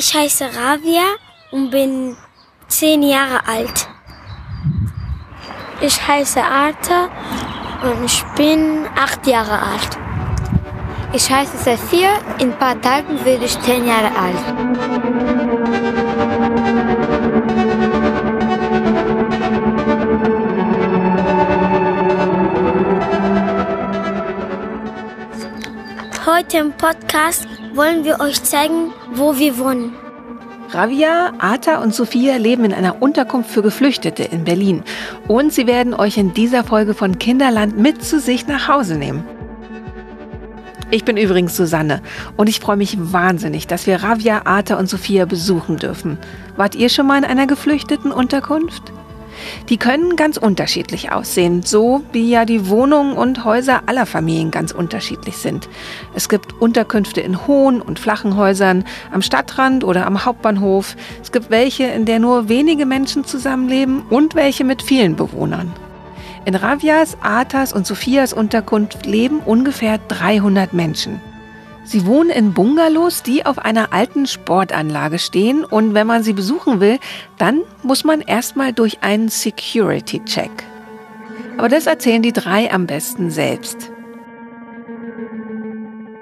Ich heiße Ravia und bin zehn Jahre alt. Ich heiße Arta und ich bin acht Jahre alt. Ich heiße Sophia, in ein paar Tagen werde ich zehn Jahre alt. Heute im Podcast wollen wir euch zeigen, wo wir wohnen. Ravia, Ata und Sophia leben in einer Unterkunft für Geflüchtete in Berlin. Und sie werden euch in dieser Folge von Kinderland mit zu sich nach Hause nehmen. Ich bin übrigens Susanne und ich freue mich wahnsinnig, dass wir Ravia, Ata und Sophia besuchen dürfen. Wart ihr schon mal in einer geflüchteten Unterkunft? Die können ganz unterschiedlich aussehen, so wie ja die Wohnungen und Häuser aller Familien ganz unterschiedlich sind. Es gibt Unterkünfte in hohen und flachen Häusern, am Stadtrand oder am Hauptbahnhof. Es gibt welche, in der nur wenige Menschen zusammenleben und welche mit vielen Bewohnern. In Ravias, Atas und Sophias Unterkunft leben ungefähr 300 Menschen. Sie wohnen in Bungalows, die auf einer alten Sportanlage stehen und wenn man sie besuchen will, dann muss man erstmal durch einen Security-Check. Aber das erzählen die drei am besten selbst.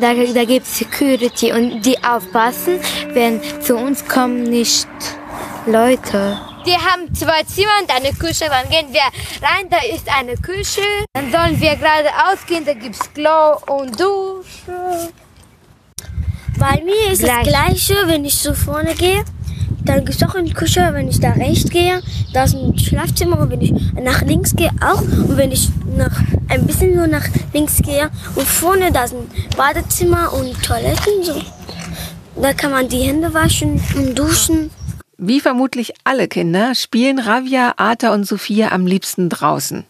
Da, da gibt es Security und die aufpassen, wenn zu uns kommen nicht Leute. Die haben zwei Zimmer und eine Küche. Dann gehen wir rein, da ist eine Küche. Dann sollen wir geradeaus gehen, da gibt es Klo und Dusche. Bei mir ist Gleich. das Gleiche, wenn ich so vorne gehe. Dann gibt es auch eine Küche, wenn ich da rechts gehe. Da ist ein Schlafzimmer und wenn ich nach links gehe auch. Und wenn ich nach, ein bisschen nur nach links gehe und vorne da ist ein Badezimmer und Toiletten. So. Da kann man die Hände waschen und duschen. Wie vermutlich alle Kinder spielen Ravia, Ata und Sophia am liebsten draußen.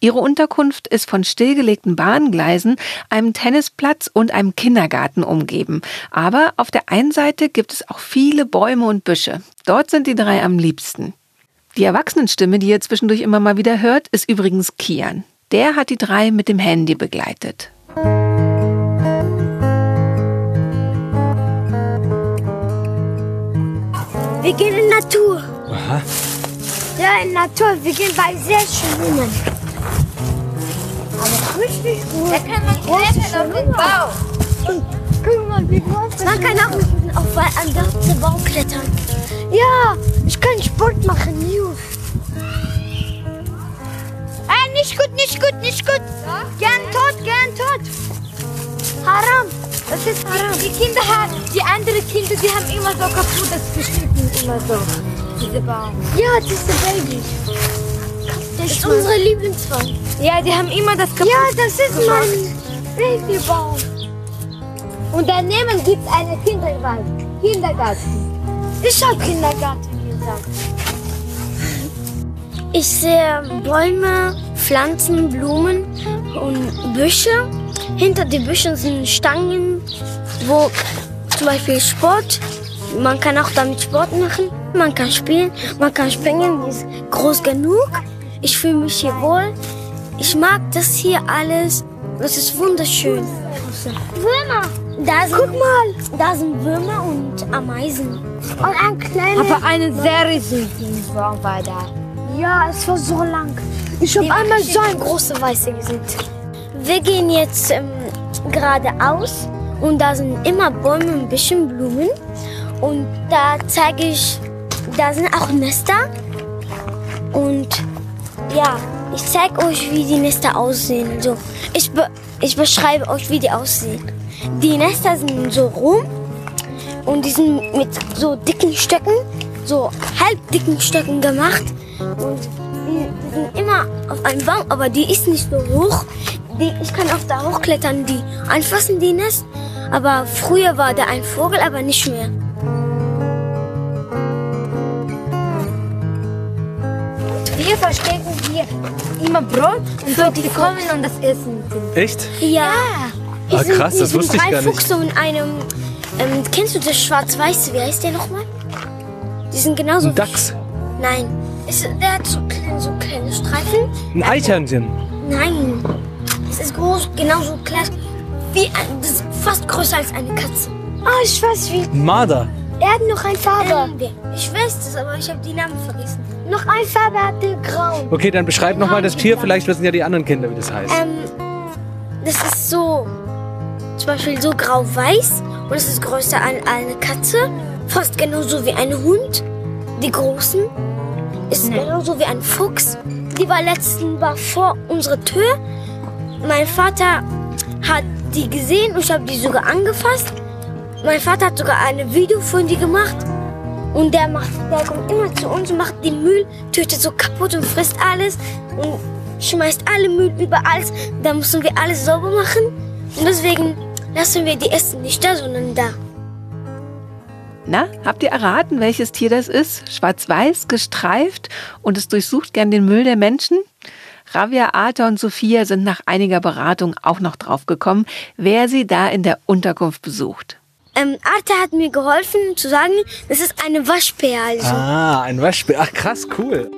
Ihre Unterkunft ist von stillgelegten Bahngleisen, einem Tennisplatz und einem Kindergarten umgeben. Aber auf der einen Seite gibt es auch viele Bäume und Büsche. Dort sind die drei am liebsten. Die Erwachsenenstimme, die ihr zwischendurch immer mal wieder hört, ist übrigens Kian. Der hat die drei mit dem Handy begleitet. Wir gehen in Natur. Aha. Ja, in Natur. Wir gehen bei sehr schwimmen. Richtig gut. Da kann man klettern auf den Baum. Guck mal, wie groß Man kann auch mit auf einen ganzen Baum klettern. Ja, ich kann Sport machen, News. Ah, nicht gut, nicht gut, nicht gut. Gern tot, gern tot. Haram. Das ist haram. Die Kinder haben, die anderen Kinder, die haben immer so kaputt das geschnitten, immer so. Diese Baum. Ja, diese Baby. Das ist unsere Lieblingsbaum. Ja, die haben immer das kaputt. Ja, das ist mein Babybaum. Und daneben gibt es einen Kindergarten. Kindergarten. Ich hab Kindergarten gesagt. Ich sehe Bäume, Pflanzen, Blumen und Büsche. Hinter den Büschen sind Stangen, wo zum Beispiel Sport. Man kann auch damit Sport machen. Man kann spielen, man kann springen. Die ist groß genug. Ich fühle mich hier wohl. Ich mag das hier alles. Das ist wunderschön. Würmer. Da sind, Guck mal. Da sind Würmer und Ameisen. Und ein kleiner. Aber einen sehr riesigen Baum war da. Ja, es war so lang. Ich habe einmal so ein große Weiße gesehen. Wir gehen jetzt ähm, geradeaus und da sind immer Bäume und ein bisschen Blumen. Und da zeige ich, da sind auch Nester. Und ja, ich zeige euch, wie die Nester aussehen. Also, ich, be ich beschreibe euch, wie die aussehen. Die Nester sind so rum und die sind mit so dicken Stöcken, so halbdicken Stöcken gemacht. Und die, die sind immer auf einem Baum, aber die ist nicht so hoch. die, ich kann auch da hochklettern, die anfassen, die Nest. Aber früher war da ein Vogel, aber nicht mehr. Wir verstecken hier immer Brot und so, die kommen und das essen. Echt? Ja. Ah, Hier sind- krass, das sind wusste ich gar nicht. Füchse und einem. Ähm, kennst du das Schwarz-Weiß? Wie heißt der nochmal? Die sind genauso. Ein Dachs. Nein. Es, der hat so kleine, so kleine Streifen. Ein Eichhörnchen. Nein. Es ist groß, genauso klein. Wie ein, das ist fast größer als eine Katze. Ah, ich weiß wie. Marder. Er hat noch eine Farbe. Ähm, ich weiß das, aber ich habe die Namen vergessen. Noch eine Farbe hatte grau. Okay, dann beschreib nochmal das Tier. Vielleicht wissen ja die anderen Kinder, wie das heißt. Ähm, das ist so, zum Beispiel so grau-weiß und es ist größer als eine Katze. Fast genauso wie ein Hund. Die großen ist genauso wie ein Fuchs. Die war letzten war vor unserer Tür. Mein Vater hat die gesehen und ich habe die sogar angefasst. Mein Vater hat sogar ein Video von die gemacht. Und der macht, der kommt immer zu uns und macht den Müll, tötet so kaputt und frisst alles und schmeißt alle Müll überall. Da müssen wir alles sauber machen. Und deswegen lassen wir die Essen nicht da, sondern da. Na, habt ihr erraten, welches Tier das ist? Schwarz-weiß, gestreift und es durchsucht gern den Müll der Menschen? Ravia, Arta und Sophia sind nach einiger Beratung auch noch draufgekommen, wer sie da in der Unterkunft besucht. Ähm, Arta hat mir geholfen zu sagen, das ist eine Waschbär. Also. Ah, ein Waschbär. Ach, krass, cool.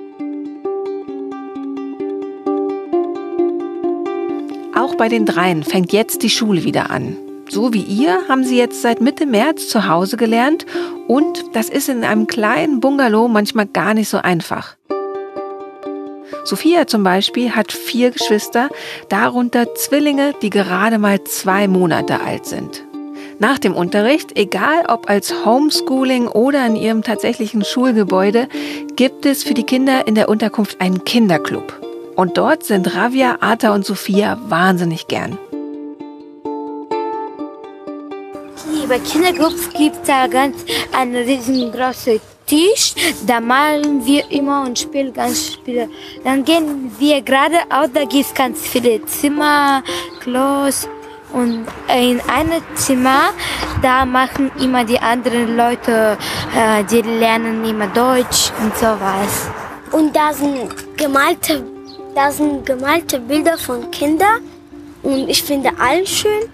Auch bei den dreien fängt jetzt die Schule wieder an. So wie ihr haben sie jetzt seit Mitte März zu Hause gelernt und das ist in einem kleinen Bungalow manchmal gar nicht so einfach. Sophia zum Beispiel hat vier Geschwister, darunter Zwillinge, die gerade mal zwei Monate alt sind. Nach dem Unterricht, egal ob als Homeschooling oder in ihrem tatsächlichen Schulgebäude, gibt es für die Kinder in der Unterkunft einen Kinderclub. Und dort sind Ravia, Arta und Sophia wahnsinnig gern. Bei Kinderclubs gibt es da ganz einen riesengroßen Tisch. Da malen wir immer und spielen ganz Spiele. Dann gehen wir geradeaus, da gibt es ganz viele Zimmer, Klos. Und in einem Zimmer, da machen immer die anderen Leute, äh, die lernen immer Deutsch und sowas. Und da sind gemalte, da sind gemalte Bilder von Kindern. Und ich finde alle schön.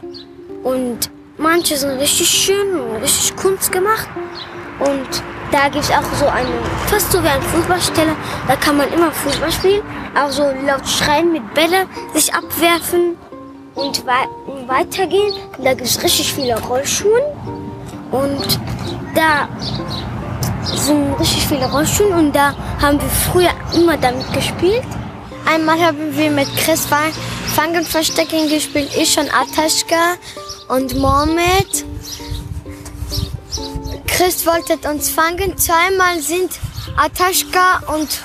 Und manche sind richtig schön und richtig Kunst gemacht. Und da gibt es auch so eine, fast so wie ein Fußballstelle. Da kann man immer Fußball spielen. Auch so laut schreien mit Bälle, sich abwerfen und, wei und weitergehen. Und da gibt es richtig viele Rollschuhe. Und da sind richtig viele Rollschuhe und da haben wir früher immer damit gespielt. Einmal haben wir mit Chris Fang- Fangen Verstecken gespielt, ich und Ataschka und Mohamed. Chris wollte uns fangen. Zweimal sind Ataschka und,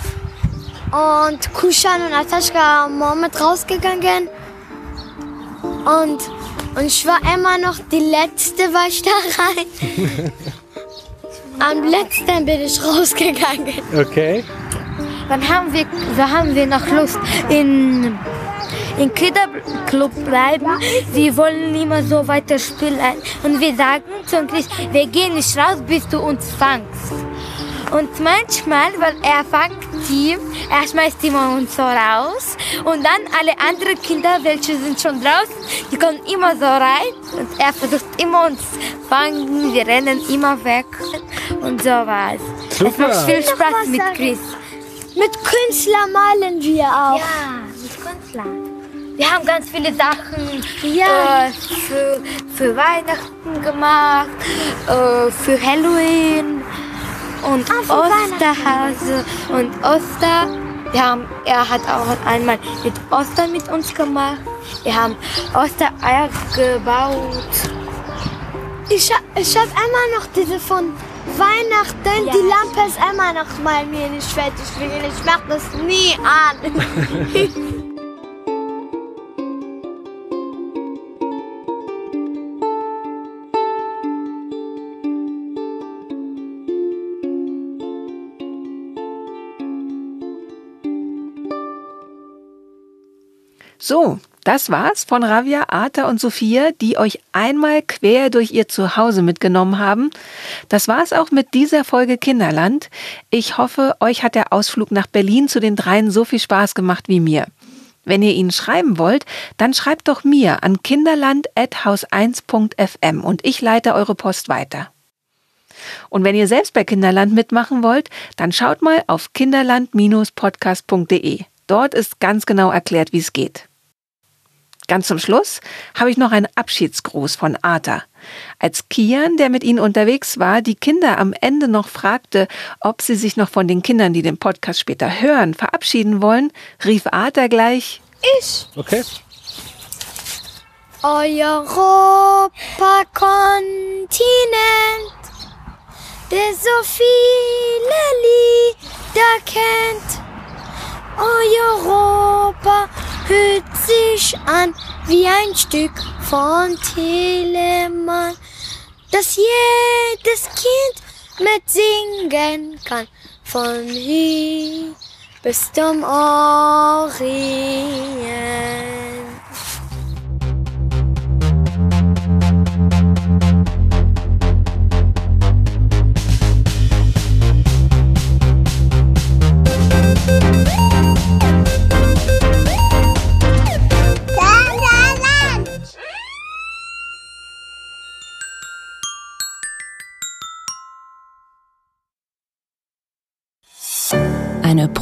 und Kushan und Ataschka und Mohamed rausgegangen. Und, und ich war immer noch die letzte, war ich da rein. Am letzten bin ich rausgegangen. Okay. Dann haben wir, da haben wir noch Lust in, in Kinderclub bleiben. Wir wollen immer so weiter spielen. Und wir sagen zum Chris, wir gehen nicht raus, bis du uns fangst. Und manchmal, weil er fängt die, er schmeißt immer uns so raus. Und dann alle anderen Kinder, welche sind schon draußen, die kommen immer so rein. Und er versucht immer uns fangen. Wir rennen immer weg. Und sowas. Es Super. macht viel Spaß mit. Chris. Mit Künstler malen wir auch. Ja, mit Künstler. Wir haben ganz viele Sachen Ja. äh, für, für Weihnachten gemacht, äh, für Halloween und Osterhase und Oster. Wir haben, er hat auch einmal mit Ostern mit uns gemacht. Wir haben Ostereier gebaut. Ich, ich habe immer noch diese von Weihnachten. Ja. Die Lampe ist immer noch mal mir nicht fertig. Ich mach das nie an. So, Das war's von Ravia, Arta und Sophia, die euch einmal quer durch ihr Zuhause mitgenommen haben. Das war's auch mit dieser Folge Kinderland. Ich hoffe, euch hat der Ausflug nach Berlin zu den dreien so viel Spaß gemacht wie mir. Wenn ihr ihnen schreiben wollt, dann schreibt doch mir an kinderland.haus1.fm und ich leite eure Post weiter. Und wenn ihr selbst bei Kinderland mitmachen wollt, dann schaut mal auf kinderland-podcast.de. Dort ist ganz genau erklärt, wie es geht. Ganz zum Schluss habe ich noch einen Abschiedsgruß von Arta. Als Kian, der mit ihnen unterwegs war, die Kinder am Ende noch fragte, ob sie sich noch von den Kindern, die den Podcast später hören, verabschieden wollen, rief Arta gleich Ich. Okay. Europa-Kontinent, der so viele Lieder kennt. Europa hört sich an wie ein Stück von Telemann, das jedes Kind mitsingen kann. Von hier bis zum Orient.